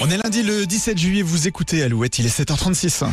On est lundi le 17 juillet, vous écoutez Alouette, il est 7h36.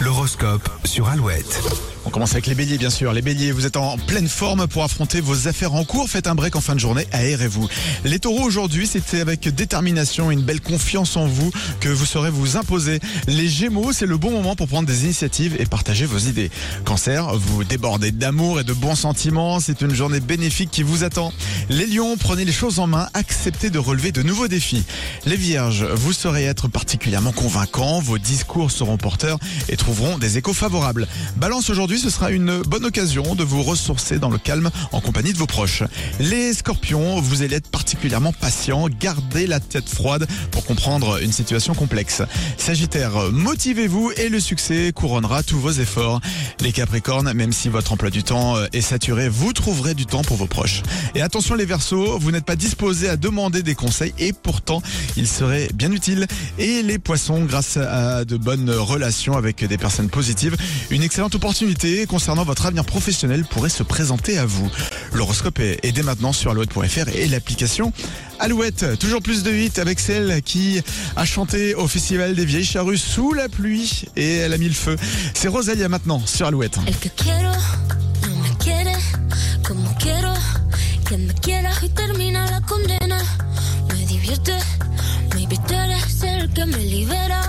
L'horoscope sur Alouette. On commence avec les béliers bien sûr. Les béliers, vous êtes en pleine forme pour affronter vos affaires en cours. Faites un break en fin de journée, aérez-vous. Les taureaux aujourd'hui, c'était avec détermination et une belle confiance en vous que vous saurez vous imposer. Les gémeaux, c'est le bon moment pour prendre des initiatives et partager vos idées. Cancer, vous débordez d'amour et de bons sentiments. C'est une journée bénéfique qui vous attend. Les lions, prenez les choses en main, acceptez de relever de nouveaux défis. Les vierges, vous saurez être particulièrement convaincants. Vos discours seront porteurs et trouveront des échos favorables. Balance aujourd'hui, ce sera une bonne occasion de vous ressourcer dans le calme en compagnie de vos proches. Les scorpions, vous allez être particulièrement patient, gardez la tête froide pour comprendre une situation complexe. Sagittaire, motivez-vous et le succès couronnera tous vos efforts. Les capricornes, même si votre emploi du temps est saturé, vous trouverez du temps pour vos proches. Et attention les versos, vous n'êtes pas disposés à demander des conseils et pourtant ils seraient bien utiles. Et les poissons, grâce à de bonnes relations avec des personnes positives, une excellente opportunité concernant votre avenir professionnel pourrait se présenter à vous. L'horoscope est, maintenant sur alouette.fr et l'application Alouette. Toujours plus de hits avec celle qui a chanté au Festival des Vieilles Charrues sous la pluie et elle a mis le feu. C'est Rosalia maintenant sur Alouette. Me libera.